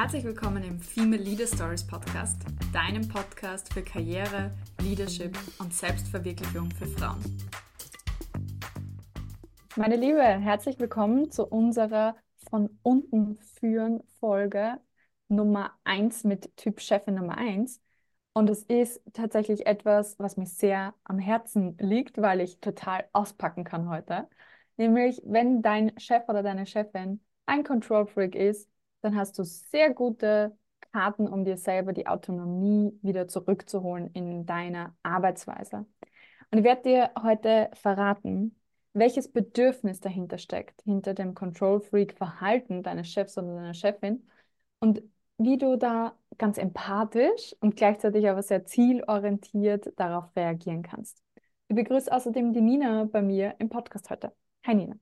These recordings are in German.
Herzlich willkommen im Female Leader Stories Podcast, deinem Podcast für Karriere, Leadership und Selbstverwirklichung für Frauen. Meine Liebe, herzlich willkommen zu unserer von unten führen Folge Nummer 1 mit Typ Chefin Nummer 1. Und es ist tatsächlich etwas, was mir sehr am Herzen liegt, weil ich total auspacken kann heute. Nämlich, wenn dein Chef oder deine Chefin ein Control Freak ist, dann hast du sehr gute Karten, um dir selber die Autonomie wieder zurückzuholen in deiner Arbeitsweise. Und ich werde dir heute verraten, welches Bedürfnis dahinter steckt, hinter dem Control Freak Verhalten deines Chefs oder deiner Chefin und wie du da ganz empathisch und gleichzeitig aber sehr zielorientiert darauf reagieren kannst. Ich begrüße außerdem die Nina bei mir im Podcast heute. Hi Nina.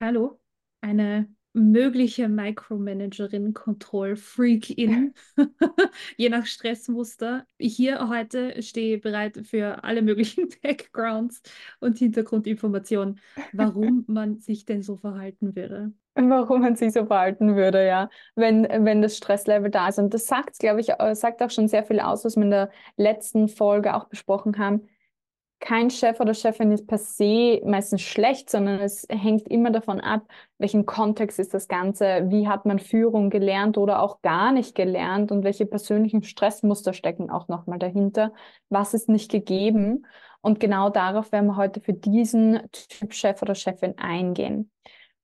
Hallo, eine mögliche Micromanagerin, Control-Freak-In, je nach Stressmuster. Hier heute stehe ich bereit für alle möglichen Backgrounds und Hintergrundinformationen, warum man sich denn so verhalten würde. Warum man sich so verhalten würde, ja, wenn, wenn das Stresslevel da ist. Und das sagt, glaube ich, äh, sagt auch schon sehr viel aus, was wir in der letzten Folge auch besprochen haben kein Chef oder Chefin ist per se meistens schlecht, sondern es hängt immer davon ab, welchen Kontext ist das Ganze, wie hat man Führung gelernt oder auch gar nicht gelernt und welche persönlichen Stressmuster stecken auch nochmal dahinter, was ist nicht gegeben. Und genau darauf werden wir heute für diesen Typ Chef oder Chefin eingehen.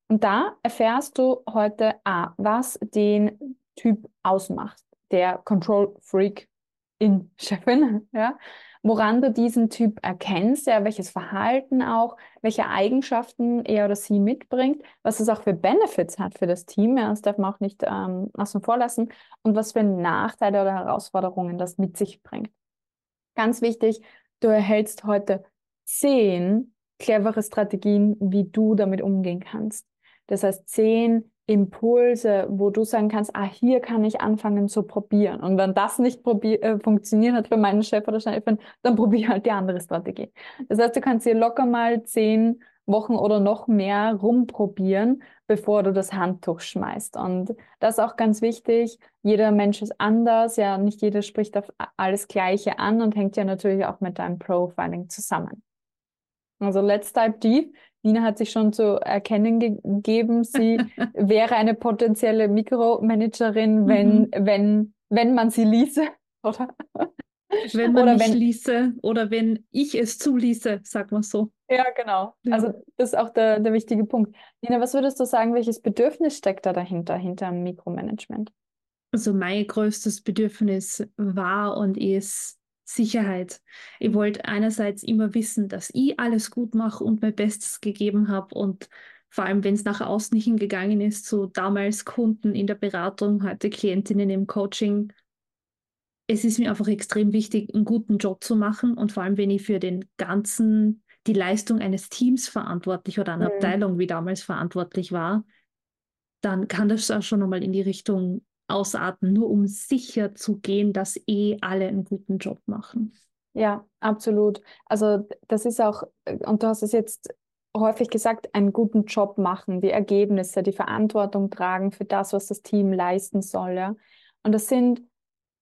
Und da erfährst du heute A, was den Typ ausmacht, der Control Freak in Chefin, ja, woran du diesen Typ erkennst, ja, welches Verhalten auch, welche Eigenschaften er oder sie mitbringt, was es auch für Benefits hat für das Team, ja, das darf man auch nicht ähm, außen vor lassen, und was für Nachteile oder Herausforderungen das mit sich bringt. Ganz wichtig, du erhältst heute zehn clevere Strategien, wie du damit umgehen kannst. Das heißt, zehn Impulse, wo du sagen kannst, ah, hier kann ich anfangen zu probieren. Und wenn das nicht äh, funktioniert hat für meinen Chef oder Chefin, dann probiere halt die andere Strategie. Das heißt, du kannst hier locker mal zehn Wochen oder noch mehr rumprobieren, bevor du das Handtuch schmeißt. Und das ist auch ganz wichtig. Jeder Mensch ist anders. Ja, nicht jeder spricht auf alles Gleiche an und hängt ja natürlich auch mit deinem Profiling zusammen. Also let's dive deep. Nina hat sich schon zu erkennen gegeben, sie wäre eine potenzielle Mikromanagerin, wenn, mhm. wenn, wenn man sie ließe, oder? Wenn man oder mich wenn, ließe oder wenn ich es zuließe, sag mal so. Ja, genau. Ja. Also das ist auch der, der wichtige Punkt. Nina, was würdest du sagen, welches Bedürfnis steckt da dahinter, hinter dem Mikromanagement? Also mein größtes Bedürfnis war und ist Sicherheit. Ich wollte einerseits immer wissen, dass ich alles gut mache und mein Bestes gegeben habe und vor allem, wenn es nach außen hingegangen ist, zu damals Kunden in der Beratung, heute Klientinnen im Coaching. Es ist mir einfach extrem wichtig, einen guten Job zu machen und vor allem, wenn ich für den ganzen, die Leistung eines Teams verantwortlich oder einer mhm. Abteilung wie damals verantwortlich war, dann kann das auch schon einmal in die Richtung ausarten, nur um sicher zu gehen, dass eh alle einen guten Job machen. Ja, absolut. Also das ist auch, und du hast es jetzt häufig gesagt, einen guten Job machen, die Ergebnisse, die Verantwortung tragen für das, was das Team leisten soll. Ja? Und das sind,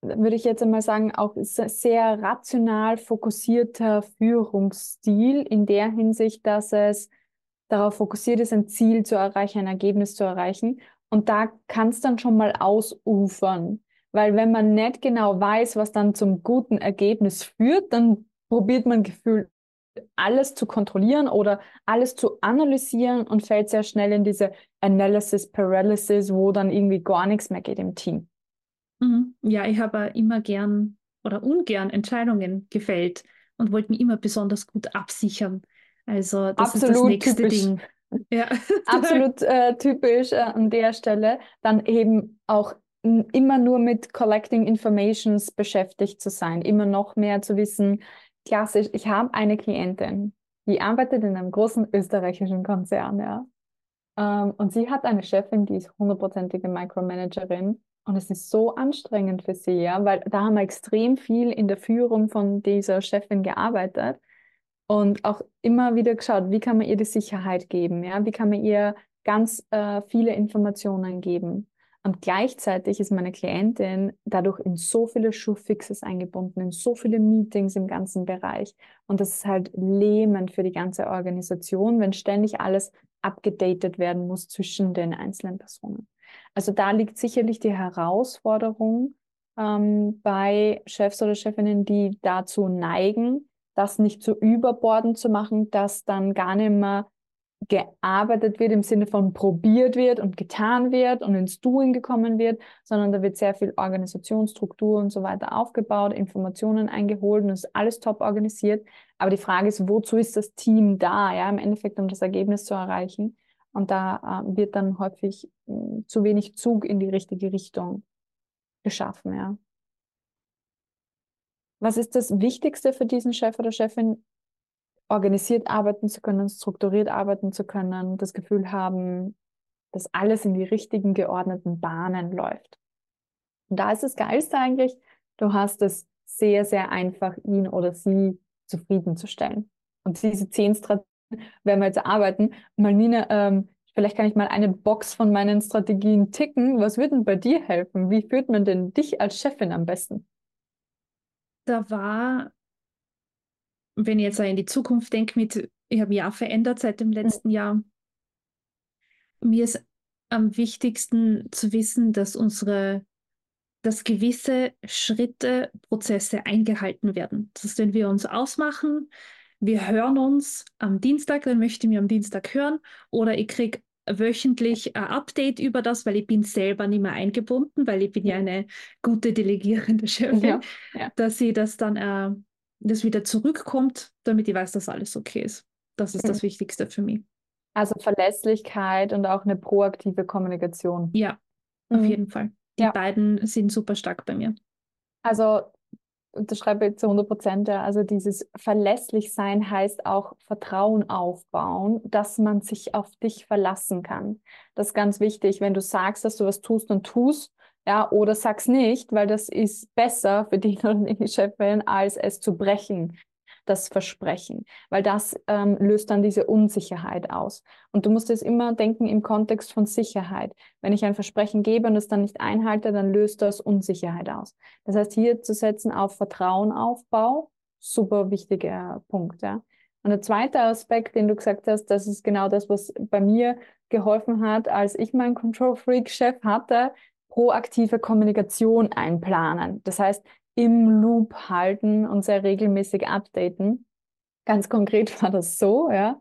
würde ich jetzt einmal sagen, auch sehr rational fokussierter Führungsstil in der Hinsicht, dass es darauf fokussiert ist, ein Ziel zu erreichen, ein Ergebnis zu erreichen und da kann es dann schon mal ausufern. Weil wenn man nicht genau weiß, was dann zum guten Ergebnis führt, dann probiert man gefühlt alles zu kontrollieren oder alles zu analysieren und fällt sehr schnell in diese Analysis Paralysis, wo dann irgendwie gar nichts mehr geht im Team. Mhm. Ja, ich habe immer gern oder ungern Entscheidungen gefällt und wollte mich immer besonders gut absichern. Also das Absolut ist das nächste typisch. Ding. Ja. Absolut äh, typisch äh, an der Stelle. Dann eben auch immer nur mit Collecting Informations beschäftigt zu sein, immer noch mehr zu wissen. Klassisch, ich habe eine Klientin, die arbeitet in einem großen österreichischen Konzern, ja. Ähm, und sie hat eine Chefin, die ist hundertprozentige Micromanagerin. Und es ist so anstrengend für sie, ja, weil da haben wir extrem viel in der Führung von dieser Chefin gearbeitet und auch immer wieder geschaut, wie kann man ihr die Sicherheit geben, ja, wie kann man ihr ganz äh, viele Informationen geben. Und gleichzeitig ist meine Klientin dadurch in so viele Schuhfixes eingebunden, in so viele Meetings im ganzen Bereich. Und das ist halt lähmend für die ganze Organisation, wenn ständig alles abgedatet werden muss zwischen den einzelnen Personen. Also da liegt sicherlich die Herausforderung ähm, bei Chefs oder Chefinnen, die dazu neigen, das nicht zu überborden zu machen, dass dann gar nicht mehr gearbeitet wird im Sinne von probiert wird und getan wird und ins Doing gekommen wird, sondern da wird sehr viel Organisationsstruktur und so weiter aufgebaut, Informationen eingeholt und ist alles top organisiert. Aber die Frage ist, wozu ist das Team da, ja, im Endeffekt, um das Ergebnis zu erreichen? Und da äh, wird dann häufig äh, zu wenig Zug in die richtige Richtung geschaffen, ja. Was ist das Wichtigste für diesen Chef oder Chefin? Organisiert arbeiten zu können, strukturiert arbeiten zu können, das Gefühl haben, dass alles in die richtigen geordneten Bahnen läuft. Und da ist das Geilste eigentlich, du hast es sehr, sehr einfach, ihn oder sie zufriedenzustellen. Und diese zehn Strategien werden wir jetzt arbeiten. Malmina, ähm, vielleicht kann ich mal eine Box von meinen Strategien ticken. Was würde denn bei dir helfen? Wie führt man denn dich als Chefin am besten? Da war, wenn ich jetzt in die Zukunft denke, mit, ich habe auch verändert seit dem letzten mhm. Jahr. Mir ist am wichtigsten zu wissen, dass unsere dass gewisse Schritte, Prozesse eingehalten werden. Das, wenn wir uns ausmachen, wir hören uns am Dienstag, dann möchte ich mir am Dienstag hören oder ich kriege wöchentlich ein Update über das, weil ich bin selber nicht mehr eingebunden, weil ich bin ja eine gute delegierende Chefin, ja, ja. dass sie das dann äh, das wieder zurückkommt, damit ich weiß, dass alles okay ist. Das ist mhm. das Wichtigste für mich. Also Verlässlichkeit und auch eine proaktive Kommunikation. Ja, mhm. auf jeden Fall. Die ja. beiden sind super stark bei mir. Also unterschreibe ich zu 100 Prozent. Ja. Also dieses verlässlich sein heißt auch Vertrauen aufbauen, dass man sich auf dich verlassen kann. Das ist ganz wichtig, wenn du sagst, dass du was tust und tust, ja, oder sag's nicht, weil das ist besser für dich oder die Chefin, als es zu brechen das Versprechen, weil das ähm, löst dann diese Unsicherheit aus. Und du musst es immer denken im Kontext von Sicherheit. Wenn ich ein Versprechen gebe und es dann nicht einhalte, dann löst das Unsicherheit aus. Das heißt, hier zu setzen auf Vertrauenaufbau, super wichtiger Punkt. Ja. Und der zweite Aspekt, den du gesagt hast, das ist genau das, was bei mir geholfen hat, als ich meinen Control Freak Chef hatte, proaktive Kommunikation einplanen. Das heißt, im Loop halten und sehr regelmäßig updaten. Ganz konkret war das so, ja.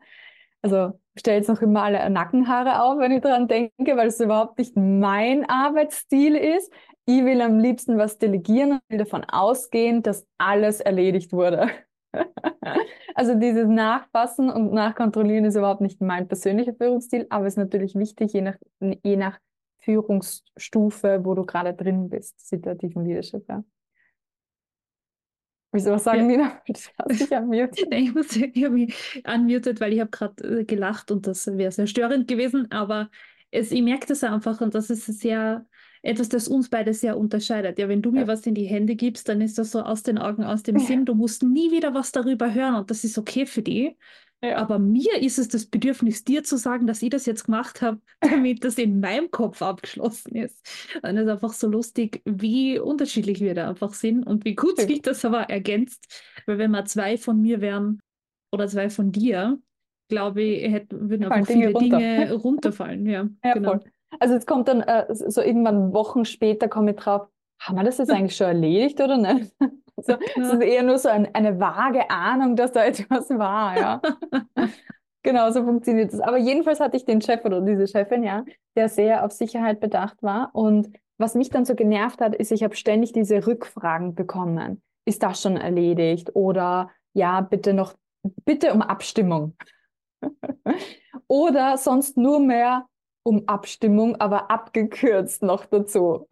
Also stelle jetzt noch immer alle Nackenhaare auf, wenn ich daran denke, weil es überhaupt nicht mein Arbeitsstil ist. Ich will am liebsten was delegieren und will davon ausgehen, dass alles erledigt wurde. also dieses Nachfassen und Nachkontrollieren ist überhaupt nicht mein persönlicher Führungsstil, aber es ist natürlich wichtig, je nach, je nach Führungsstufe, wo du gerade drin bist, situativen Leadership. Ja. Wieso was sagen, ja. Nina? Das hast dich unmuted. ich muss, ich habe mich unmuted, weil ich habe gerade äh, gelacht und das wäre sehr störend gewesen, aber es, ich merke das einfach und das ist sehr etwas, das uns beide sehr unterscheidet. Ja, wenn du mir ja. was in die Hände gibst, dann ist das so aus den Augen, aus dem Sinn. Du musst nie wieder was darüber hören und das ist okay für dich. Ja. Aber mir ist es das Bedürfnis, dir zu sagen, dass ich das jetzt gemacht habe, damit das in meinem Kopf abgeschlossen ist. Und es ist einfach so lustig, wie unterschiedlich wir da einfach sind und wie gut sich das aber ergänzt. Weil wenn mal zwei von mir wären oder zwei von dir, glaube ich, hätten, würden einfach Dinge viele runter. Dinge runterfallen. Ja, ja genau. voll. Also es kommt dann äh, so irgendwann Wochen später komme ich drauf, haben wir das jetzt eigentlich schon erledigt oder nicht? So, es ist eher nur so ein, eine vage Ahnung, dass da etwas war, ja. genau, so funktioniert es. Aber jedenfalls hatte ich den Chef oder diese Chefin, ja, der sehr auf Sicherheit bedacht war. Und was mich dann so genervt hat, ist, ich habe ständig diese Rückfragen bekommen. Ist das schon erledigt? Oder ja, bitte noch, bitte um Abstimmung. Oder sonst nur mehr um Abstimmung, aber abgekürzt noch dazu.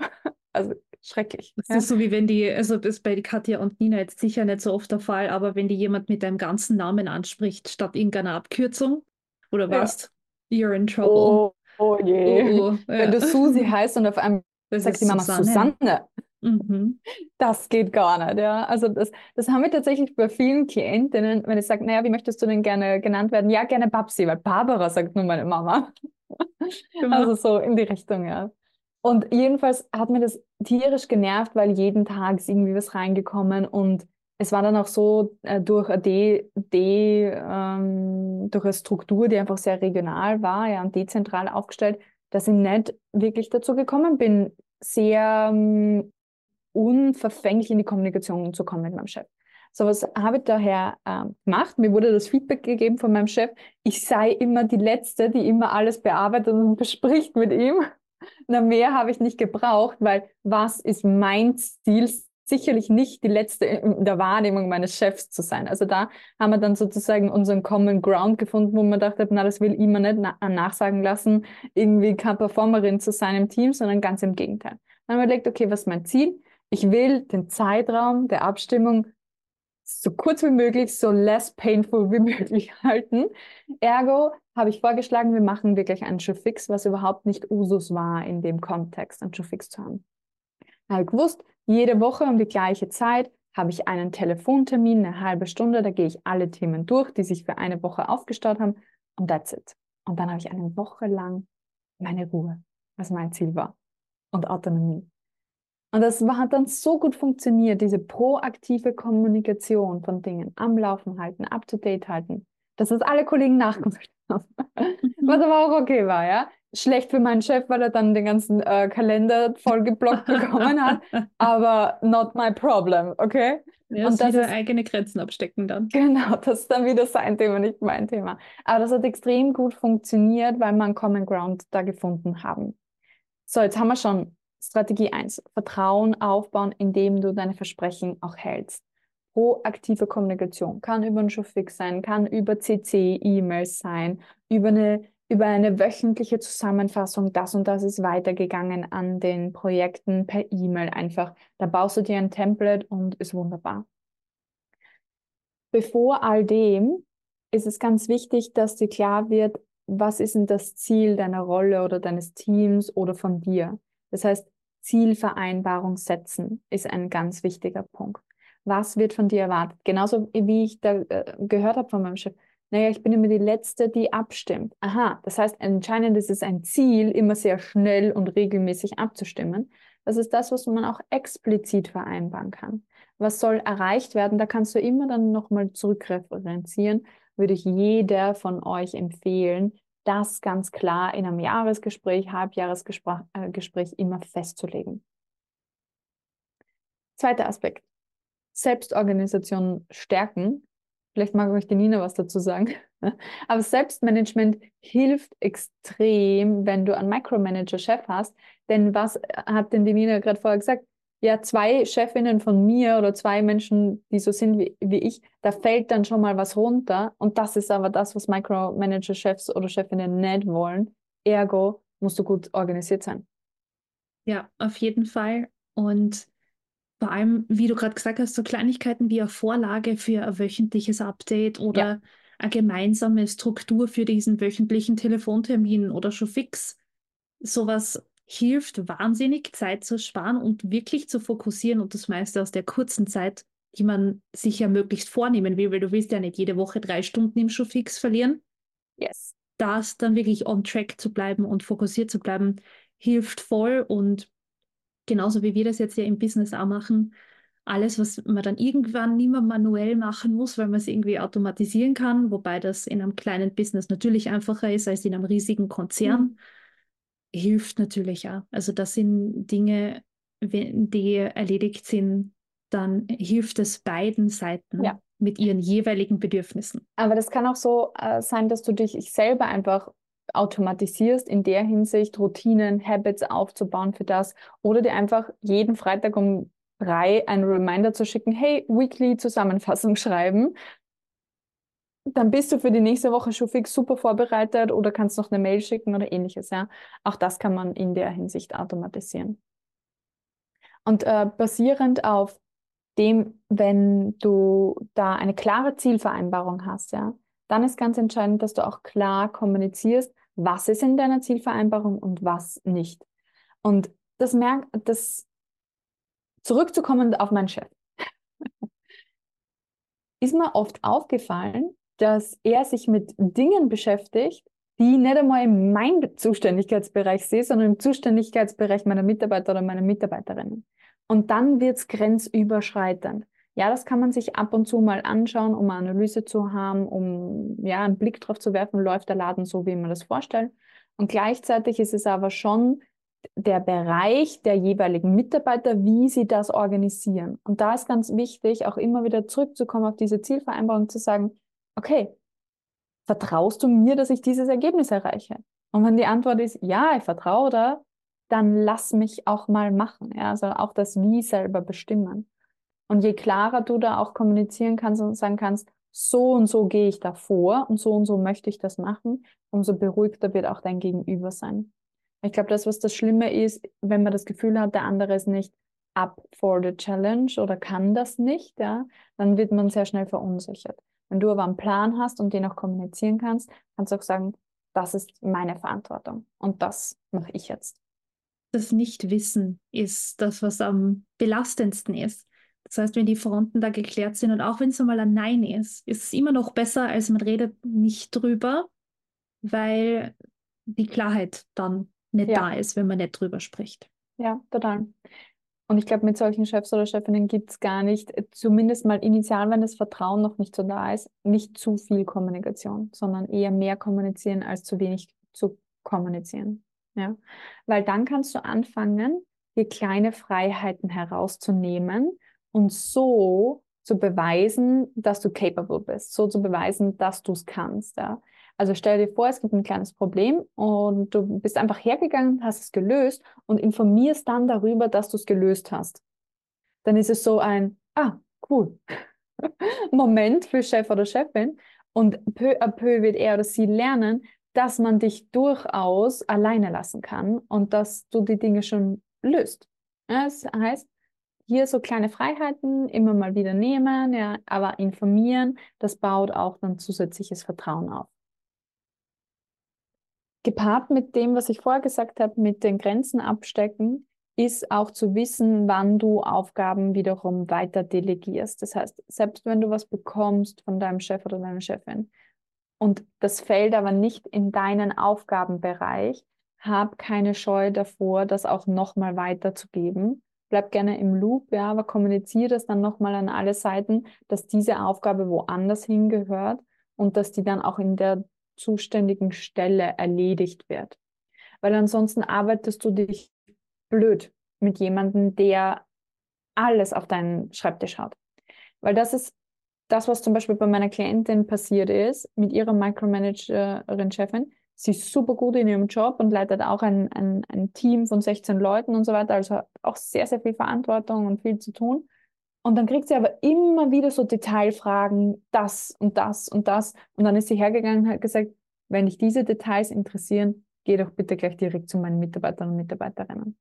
Also schrecklich. Das ja. ist so wie wenn die, also das ist bei Katja und Nina jetzt sicher nicht so oft der Fall, aber wenn die jemand mit deinem ganzen Namen anspricht, statt irgendeiner Abkürzung, oder was? Ja. You're in trouble. Oh, oh je. Oh, oh. Ja. Wenn du Susi heißt und auf einmal das sagt die Mama Susanne. Susanne. Mhm. Das geht gar nicht, ja. Also das, das haben wir tatsächlich bei vielen Klientinnen, wenn ich sage, naja, wie möchtest du denn gerne genannt werden? Ja, gerne Babsi, weil Barbara sagt nur meine Mama. Genau. Also so in die Richtung, ja. Und jedenfalls hat mir das tierisch genervt, weil jeden Tag ist irgendwie was reingekommen und es war dann auch so äh, durch, eine De, De, ähm, durch eine Struktur, die einfach sehr regional war ja, und dezentral aufgestellt, dass ich nicht wirklich dazu gekommen bin, sehr ähm, unverfänglich in die Kommunikation zu kommen mit meinem Chef. So was habe ich daher äh, gemacht. Mir wurde das Feedback gegeben von meinem Chef, ich sei immer die Letzte, die immer alles bearbeitet und bespricht mit ihm. Na, mehr habe ich nicht gebraucht, weil was ist mein Stil? Sicherlich nicht die letzte in der Wahrnehmung meines Chefs zu sein. Also da haben wir dann sozusagen unseren Common Ground gefunden, wo man dachte, na, das will ich mir nicht na nachsagen lassen, irgendwie keine Performerin zu sein im Team, sondern ganz im Gegenteil. Dann haben wir überlegt, okay, was ist mein Ziel? Ich will den Zeitraum der Abstimmung so kurz wie möglich, so less painful wie möglich halten. Ergo habe ich vorgeschlagen, wir machen wirklich einen Showfix, was überhaupt nicht Usus war in dem Kontext, einen Showfix zu haben. Ich habe gewusst, jede Woche um die gleiche Zeit habe ich einen Telefontermin, eine halbe Stunde, da gehe ich alle Themen durch, die sich für eine Woche aufgestaut haben und that's it. Und dann habe ich eine Woche lang meine Ruhe, was mein Ziel war und Autonomie. Und das hat dann so gut funktioniert, diese proaktive Kommunikation von Dingen am Laufen halten, up to date halten, dass das alle Kollegen nachgemacht haben. Mhm. Was aber auch okay war, ja. Schlecht für meinen Chef, weil er dann den ganzen äh, Kalender vollgeblockt bekommen hat, aber not my problem, okay? Ja, und das wieder ist, eigene Grenzen abstecken dann. Genau, das ist dann wieder sein Thema, nicht mein Thema. Aber das hat extrem gut funktioniert, weil wir einen Common Ground da gefunden haben. So, jetzt haben wir schon Strategie 1. Vertrauen aufbauen, indem du deine Versprechen auch hältst. Proaktive Kommunikation kann über ein Showfix sein, kann über CC-E-Mails sein, über eine, über eine wöchentliche Zusammenfassung, das und das ist weitergegangen an den Projekten per E-Mail einfach. Da baust du dir ein Template und ist wunderbar. Bevor all dem ist es ganz wichtig, dass dir klar wird, was ist denn das Ziel deiner Rolle oder deines Teams oder von dir. Das heißt, Zielvereinbarung setzen ist ein ganz wichtiger Punkt. Was wird von dir erwartet? Genauso wie ich da äh, gehört habe von meinem Chef. Naja, ich bin immer die Letzte, die abstimmt. Aha, das heißt, anscheinend ist es ein Ziel, immer sehr schnell und regelmäßig abzustimmen. Das ist das, was man auch explizit vereinbaren kann. Was soll erreicht werden? Da kannst du immer dann nochmal zurückreferenzieren. Würde ich jeder von euch empfehlen, das ganz klar in einem Jahresgespräch, Halbjahresgespräch äh, immer festzulegen. Zweiter Aspekt. Selbstorganisation stärken. Vielleicht mag euch die Nina was dazu sagen. Aber Selbstmanagement hilft extrem, wenn du einen Micromanager-Chef hast. Denn was hat denn die Nina gerade vorher gesagt? Ja, zwei Chefinnen von mir oder zwei Menschen, die so sind wie, wie ich, da fällt dann schon mal was runter. Und das ist aber das, was Micromanager-Chefs oder Chefinnen nicht wollen. Ergo musst du gut organisiert sein. Ja, auf jeden Fall. Und vor allem, wie du gerade gesagt hast, so Kleinigkeiten wie eine Vorlage für ein wöchentliches Update oder ja. eine gemeinsame Struktur für diesen wöchentlichen Telefontermin oder schon fix. Sowas hilft wahnsinnig, Zeit zu sparen und wirklich zu fokussieren und das meiste aus der kurzen Zeit, die man sich ja möglichst vornehmen will, weil du willst ja nicht jede Woche drei Stunden im Showfix verlieren. Yes. Das dann wirklich on track zu bleiben und fokussiert zu bleiben, hilft voll und genauso wie wir das jetzt ja im Business auch machen, alles, was man dann irgendwann nicht mehr manuell machen muss, weil man es irgendwie automatisieren kann, wobei das in einem kleinen Business natürlich einfacher ist als in einem riesigen Konzern. Mhm hilft natürlich auch. Also das sind Dinge, die erledigt sind, dann hilft es beiden Seiten ja. mit ihren jeweiligen Bedürfnissen. Aber das kann auch so äh, sein, dass du dich selber einfach automatisierst, in der Hinsicht Routinen, Habits aufzubauen für das oder dir einfach jeden Freitag um drei einen Reminder zu schicken, hey, Weekly Zusammenfassung schreiben dann bist du für die nächste Woche schon fix super vorbereitet oder kannst noch eine Mail schicken oder ähnliches. Ja? Auch das kann man in der Hinsicht automatisieren. Und äh, basierend auf dem, wenn du da eine klare Zielvereinbarung hast, ja, dann ist ganz entscheidend, dass du auch klar kommunizierst, was ist in deiner Zielvereinbarung und was nicht. Und das merkt, das zurückzukommen auf meinen Chef. ist mir oft aufgefallen, dass er sich mit Dingen beschäftigt, die nicht einmal in meinem Zuständigkeitsbereich sehe, sondern im Zuständigkeitsbereich meiner Mitarbeiter oder meiner Mitarbeiterinnen. Und dann wird es grenzüberschreitend. Ja, das kann man sich ab und zu mal anschauen, um eine Analyse zu haben, um ja einen Blick drauf zu werfen, läuft der Laden so, wie man das vorstellt. Und gleichzeitig ist es aber schon der Bereich der jeweiligen Mitarbeiter, wie sie das organisieren. Und da ist ganz wichtig, auch immer wieder zurückzukommen auf diese Zielvereinbarung, zu sagen, okay, vertraust du mir, dass ich dieses Ergebnis erreiche? Und wenn die Antwort ist, ja, ich vertraue da, dann lass mich auch mal machen. Ja? Also auch das Wie selber bestimmen. Und je klarer du da auch kommunizieren kannst und sagen kannst, so und so gehe ich da vor und so und so möchte ich das machen, umso beruhigter wird auch dein Gegenüber sein. Ich glaube, das, was das Schlimme ist, wenn man das Gefühl hat, der andere ist nicht up for the challenge oder kann das nicht, ja, dann wird man sehr schnell verunsichert. Wenn du aber einen Plan hast und den auch kommunizieren kannst, kannst du auch sagen, das ist meine Verantwortung und das mache ich jetzt. Das Nichtwissen ist das, was am belastendsten ist. Das heißt, wenn die Fronten da geklärt sind und auch wenn es einmal ein Nein ist, ist es immer noch besser, als man redet nicht drüber, weil die Klarheit dann nicht ja. da ist, wenn man nicht drüber spricht. Ja, total. Und ich glaube, mit solchen Chefs oder Chefinnen gibt es gar nicht, zumindest mal initial, wenn das Vertrauen noch nicht so da ist, nicht zu viel Kommunikation, sondern eher mehr kommunizieren als zu wenig zu kommunizieren. Ja? Weil dann kannst du anfangen, dir kleine Freiheiten herauszunehmen und so zu beweisen, dass du capable bist, so zu beweisen, dass du es kannst. Ja? Also stell dir vor, es gibt ein kleines Problem und du bist einfach hergegangen, hast es gelöst und informierst dann darüber, dass du es gelöst hast. Dann ist es so ein, ah, cool, Moment für Chef oder Chefin und peu à peu wird er oder sie lernen, dass man dich durchaus alleine lassen kann und dass du die Dinge schon löst. Das heißt, hier so kleine Freiheiten immer mal wieder nehmen, ja, aber informieren, das baut auch dann zusätzliches Vertrauen auf gepaart mit dem, was ich vorher gesagt habe, mit den Grenzen abstecken, ist auch zu wissen, wann du Aufgaben wiederum weiter delegierst. Das heißt, selbst wenn du was bekommst von deinem Chef oder deiner Chefin und das fällt aber nicht in deinen Aufgabenbereich, hab keine Scheu davor, das auch nochmal weiterzugeben. Bleib gerne im Loop, ja, aber kommuniziere das dann nochmal an alle Seiten, dass diese Aufgabe woanders hingehört und dass die dann auch in der zuständigen Stelle erledigt wird. Weil ansonsten arbeitest du dich blöd mit jemandem, der alles auf deinen Schreibtisch hat. Weil das ist das, was zum Beispiel bei meiner Klientin passiert ist, mit ihrer Micromanagerin-Chefin. Sie ist super gut in ihrem Job und leitet auch ein, ein, ein Team von 16 Leuten und so weiter, also hat auch sehr, sehr viel Verantwortung und viel zu tun. Und dann kriegt sie aber immer wieder so Detailfragen, das und das und das. Und dann ist sie hergegangen und hat gesagt, wenn dich diese Details interessieren, geh doch bitte gleich direkt zu meinen Mitarbeitern und Mitarbeiterinnen.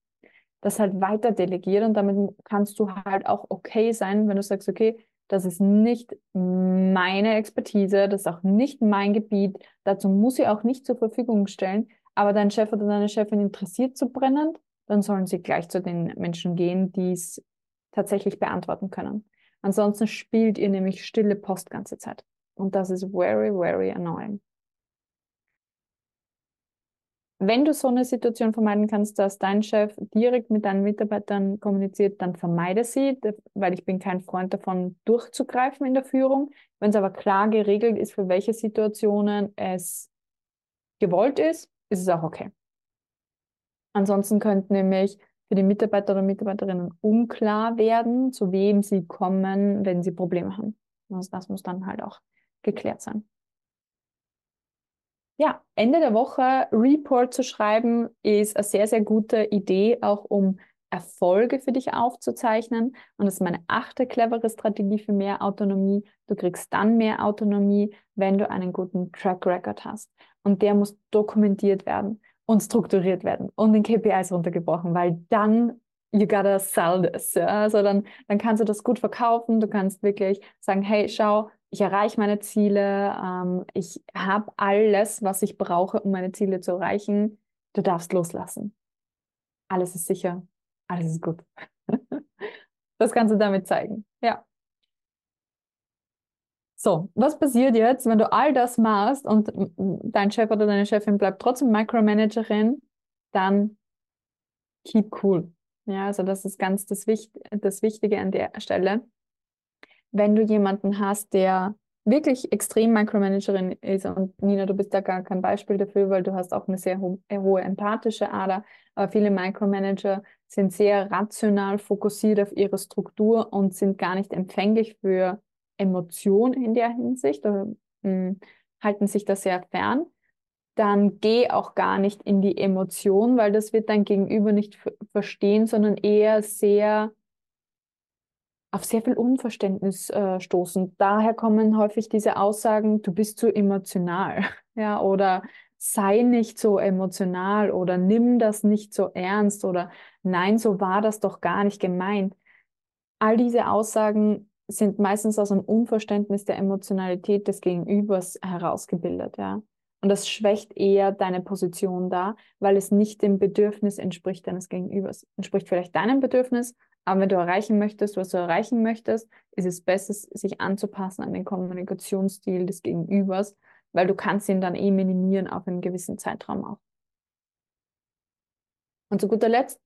Das halt weiter delegieren und damit kannst du halt auch okay sein, wenn du sagst, okay, das ist nicht meine Expertise, das ist auch nicht mein Gebiet, dazu muss ich auch nicht zur Verfügung stellen, aber dein Chef oder deine Chefin interessiert zu brennend, dann sollen sie gleich zu den Menschen gehen, die es tatsächlich beantworten können. Ansonsten spielt ihr nämlich stille Post ganze Zeit. Und das ist very, very annoying. Wenn du so eine Situation vermeiden kannst, dass dein Chef direkt mit deinen Mitarbeitern kommuniziert, dann vermeide sie, weil ich bin kein Freund davon, durchzugreifen in der Führung. Wenn es aber klar geregelt ist, für welche Situationen es gewollt ist, ist es auch okay. Ansonsten könnte nämlich für die Mitarbeiter oder Mitarbeiterinnen unklar werden, zu wem sie kommen, wenn sie Probleme haben. Also das muss dann halt auch geklärt sein. Ja, Ende der Woche Report zu schreiben ist eine sehr, sehr gute Idee, auch um Erfolge für dich aufzuzeichnen. Und das ist meine achte clevere Strategie für mehr Autonomie. Du kriegst dann mehr Autonomie, wenn du einen guten Track Record hast. Und der muss dokumentiert werden und strukturiert werden und in KPIs runtergebrochen, weil dann you gotta sell this. Ja? Also dann, dann kannst du das gut verkaufen. Du kannst wirklich sagen, hey, schau, ich erreiche meine Ziele, ähm, ich habe alles, was ich brauche, um meine Ziele zu erreichen. Du darfst loslassen. Alles ist sicher, alles ist gut. das kannst du damit zeigen. Ja. So, was passiert jetzt, wenn du all das machst und dein Chef oder deine Chefin bleibt trotzdem Micromanagerin, dann keep cool. Ja, also das ist ganz das, Wicht das Wichtige an der Stelle. Wenn du jemanden hast, der wirklich extrem Micromanagerin ist und Nina, du bist da gar kein Beispiel dafür, weil du hast auch eine sehr ho hohe empathische Ader, aber viele Micromanager sind sehr rational fokussiert auf ihre Struktur und sind gar nicht empfänglich für Emotionen in der Hinsicht oder hm, halten sich da sehr fern dann geh auch gar nicht in die Emotion, weil das wird dein Gegenüber nicht verstehen, sondern eher sehr auf sehr viel Unverständnis äh, stoßen. Daher kommen häufig diese Aussagen, du bist zu emotional, ja, oder sei nicht so emotional oder nimm das nicht so ernst oder nein, so war das doch gar nicht gemeint. All diese Aussagen sind meistens aus einem Unverständnis der Emotionalität des Gegenübers herausgebildet, ja. Und das schwächt eher deine Position da, weil es nicht dem Bedürfnis entspricht deines Gegenübers. Entspricht vielleicht deinem Bedürfnis, aber wenn du erreichen möchtest, was du erreichen möchtest, ist es besser, sich anzupassen an den Kommunikationsstil des Gegenübers, weil du kannst ihn dann eh minimieren auf einen gewissen Zeitraum auch. Und zu guter Letzt,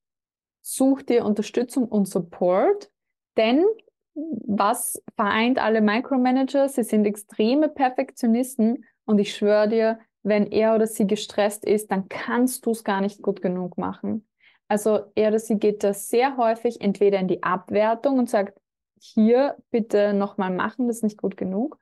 such dir Unterstützung und Support, denn was vereint alle Micromanager? Sie sind extreme Perfektionisten und ich schwöre dir, wenn er oder sie gestresst ist, dann kannst du es gar nicht gut genug machen. Also er oder sie geht da sehr häufig entweder in die Abwertung und sagt, hier bitte nochmal machen, das ist nicht gut genug.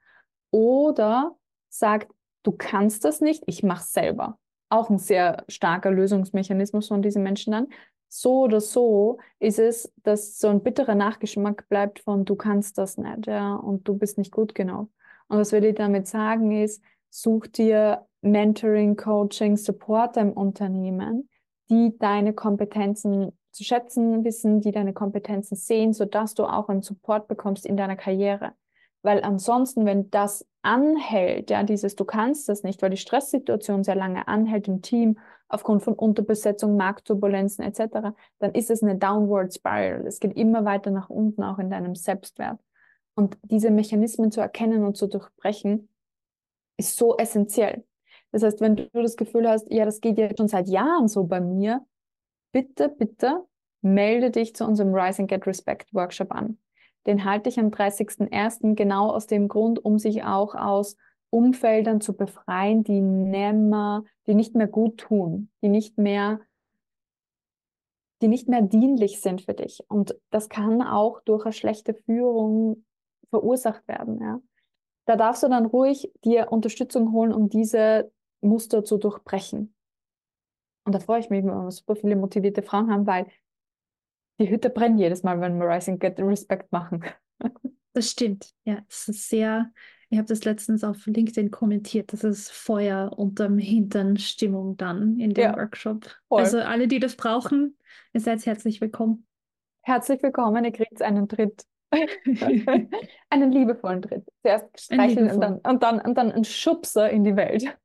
Oder sagt, du kannst das nicht, ich mache selber. Auch ein sehr starker Lösungsmechanismus von diesen Menschen dann. So oder so ist es, dass so ein bitterer Nachgeschmack bleibt von du kannst das nicht, ja, und du bist nicht gut genug. Und was wir dir damit sagen ist, Such dir Mentoring, Coaching, Supporter im Unternehmen, die deine Kompetenzen zu schätzen wissen, die deine Kompetenzen sehen, sodass du auch einen Support bekommst in deiner Karriere. Weil ansonsten, wenn das anhält, ja, dieses du kannst das nicht, weil die Stresssituation sehr lange anhält im Team aufgrund von Unterbesetzung, Marktturbulenzen etc., dann ist es eine Downward Spiral. Es geht immer weiter nach unten, auch in deinem Selbstwert. Und diese Mechanismen zu erkennen und zu durchbrechen, ist so essentiell. Das heißt, wenn du das Gefühl hast, ja, das geht ja schon seit Jahren so bei mir, bitte, bitte melde dich zu unserem Rise and Get Respect Workshop an. Den halte ich am 30.01. genau aus dem Grund, um sich auch aus Umfeldern zu befreien, die nimmer, die nicht mehr gut tun, die nicht mehr, die nicht mehr dienlich sind für dich. Und das kann auch durch eine schlechte Führung verursacht werden, ja da darfst du dann ruhig dir Unterstützung holen, um diese Muster zu durchbrechen. Und da freue ich mich, wenn wir super viele motivierte Frauen haben, weil die Hütte brennt jedes Mal, wenn wir Rising Get Respect machen. Das stimmt. Ja, es ist sehr, ich habe das letztens auf LinkedIn kommentiert, das ist Feuer unterm Hintern Stimmung dann in dem ja, Workshop. Voll. Also alle, die das brauchen, ihr seid herzlich willkommen. Herzlich willkommen, ihr kriegt einen Tritt einen liebevollen Tritt. Zuerst streicheln und dann, und, dann, und dann ein Schubser in die Welt.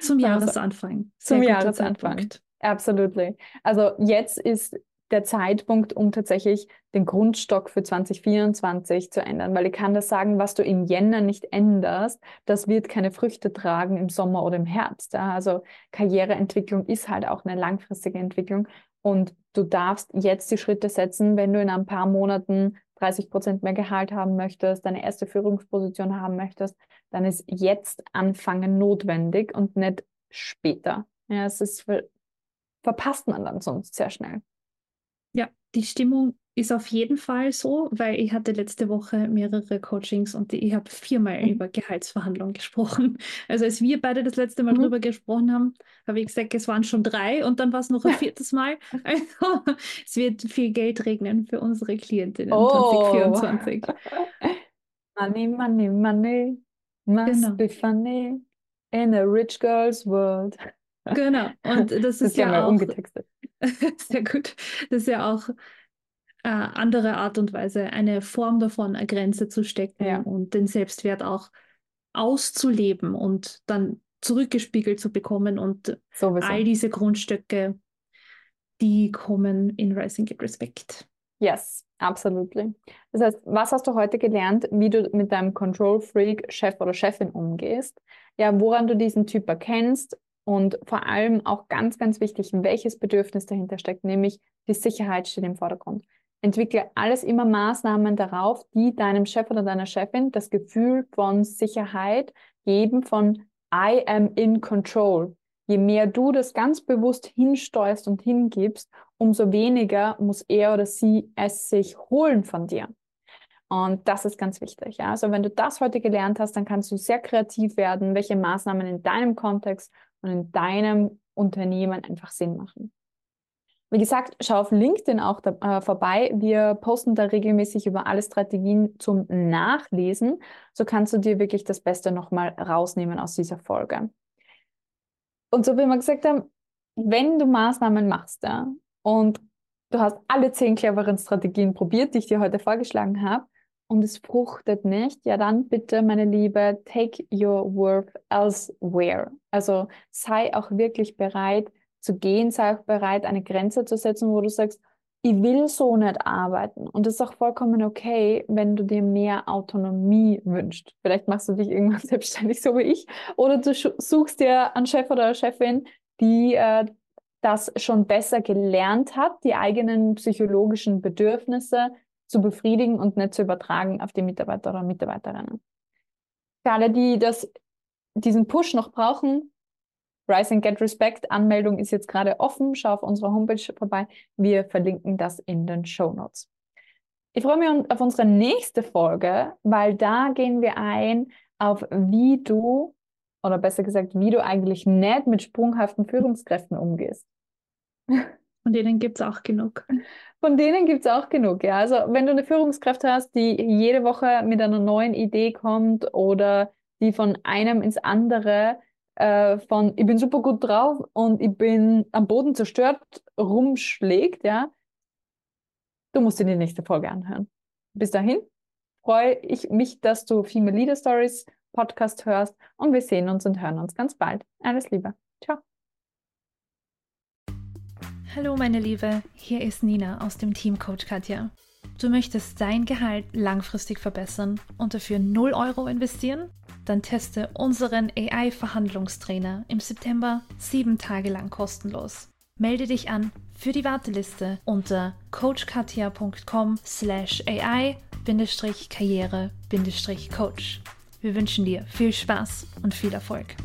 Zum Jahresanfang. Sehr Zum Jahresanfang. Absolutely. Also jetzt ist der Zeitpunkt, um tatsächlich den Grundstock für 2024 zu ändern, weil ich kann das sagen, was du im Jänner nicht änderst, das wird keine Früchte tragen im Sommer oder im Herbst. Also Karriereentwicklung ist halt auch eine langfristige Entwicklung und du darfst jetzt die Schritte setzen, wenn du in ein paar Monaten 30 Prozent mehr Gehalt haben möchtest, deine erste Führungsposition haben möchtest, dann ist jetzt Anfangen notwendig und nicht später. Ja, es ist, verpasst man dann sonst sehr schnell. Die Stimmung ist auf jeden Fall so, weil ich hatte letzte Woche mehrere Coachings und ich habe viermal mhm. über Gehaltsverhandlungen gesprochen. Also als wir beide das letzte Mal mhm. drüber gesprochen haben, habe ich gesagt, es waren schon drei und dann war es noch ein viertes Mal. Also es wird viel Geld regnen für unsere Klientinnen oh. 2024. Money, money, money must genau. be funny in a rich girl's world. Genau, und das, das ist ja, ja auch umgetextet. Sehr gut. Das ist ja auch äh, andere Art und Weise, eine Form davon, eine Grenze zu stecken ja. und den Selbstwert auch auszuleben und dann zurückgespiegelt zu bekommen und Sowieso. all diese Grundstücke, die kommen in Rising Get Respect. Yes, absolutely. Das heißt, was hast du heute gelernt, wie du mit deinem Control Freak Chef oder Chefin umgehst? Ja, woran du diesen Typ erkennst und vor allem auch ganz, ganz wichtig, welches Bedürfnis dahinter steckt, nämlich die Sicherheit steht im Vordergrund. Entwickle alles immer Maßnahmen darauf, die deinem Chef oder deiner Chefin das Gefühl von Sicherheit geben, von I am in control. Je mehr du das ganz bewusst hinsteuerst und hingibst, umso weniger muss er oder sie es sich holen von dir. Und das ist ganz wichtig. Ja? Also wenn du das heute gelernt hast, dann kannst du sehr kreativ werden, welche Maßnahmen in deinem Kontext und in deinem Unternehmen einfach Sinn machen. Wie gesagt, schau auf LinkedIn auch da, äh, vorbei. Wir posten da regelmäßig über alle Strategien zum Nachlesen. So kannst du dir wirklich das Beste nochmal rausnehmen aus dieser Folge. Und so wie wir gesagt haben, wenn du Maßnahmen machst ja, und du hast alle zehn cleveren Strategien probiert, die ich dir heute vorgeschlagen habe, und es fruchtet nicht, ja dann bitte, meine Liebe, take your work elsewhere. Also sei auch wirklich bereit zu gehen, sei auch bereit, eine Grenze zu setzen, wo du sagst, ich will so nicht arbeiten. Und es ist auch vollkommen okay, wenn du dir mehr Autonomie wünschst. Vielleicht machst du dich irgendwann selbstständig, so wie ich. Oder du suchst dir einen Chef oder eine Chefin, die äh, das schon besser gelernt hat, die eigenen psychologischen Bedürfnisse zu befriedigen und nicht zu übertragen auf die Mitarbeiter oder Mitarbeiterinnen. Für alle, die das, diesen Push noch brauchen, Rise and Get Respect Anmeldung ist jetzt gerade offen. Schau auf unserer Homepage vorbei. Wir verlinken das in den Show Notes. Ich freue mich auf unsere nächste Folge, weil da gehen wir ein auf wie du, oder besser gesagt, wie du eigentlich nicht mit sprunghaften Führungskräften umgehst. Von denen gibt es auch genug. Von denen gibt es auch genug, ja. Also wenn du eine Führungskraft hast, die jede Woche mit einer neuen Idee kommt oder die von einem ins andere äh, von ich bin super gut drauf und ich bin am Boden zerstört rumschlägt, ja, du musst dir die nächste Folge anhören. Bis dahin freue ich mich, dass du Female Leader Stories Podcast hörst und wir sehen uns und hören uns ganz bald. Alles Liebe. Ciao. Hallo meine Liebe, hier ist Nina aus dem Team Coach Katja. Du möchtest dein Gehalt langfristig verbessern und dafür 0 Euro investieren? Dann teste unseren AI-Verhandlungstrainer im September sieben Tage lang kostenlos. Melde dich an für die Warteliste unter coachkatia.com slash AI-karriere-coach. Wir wünschen dir viel Spaß und viel Erfolg.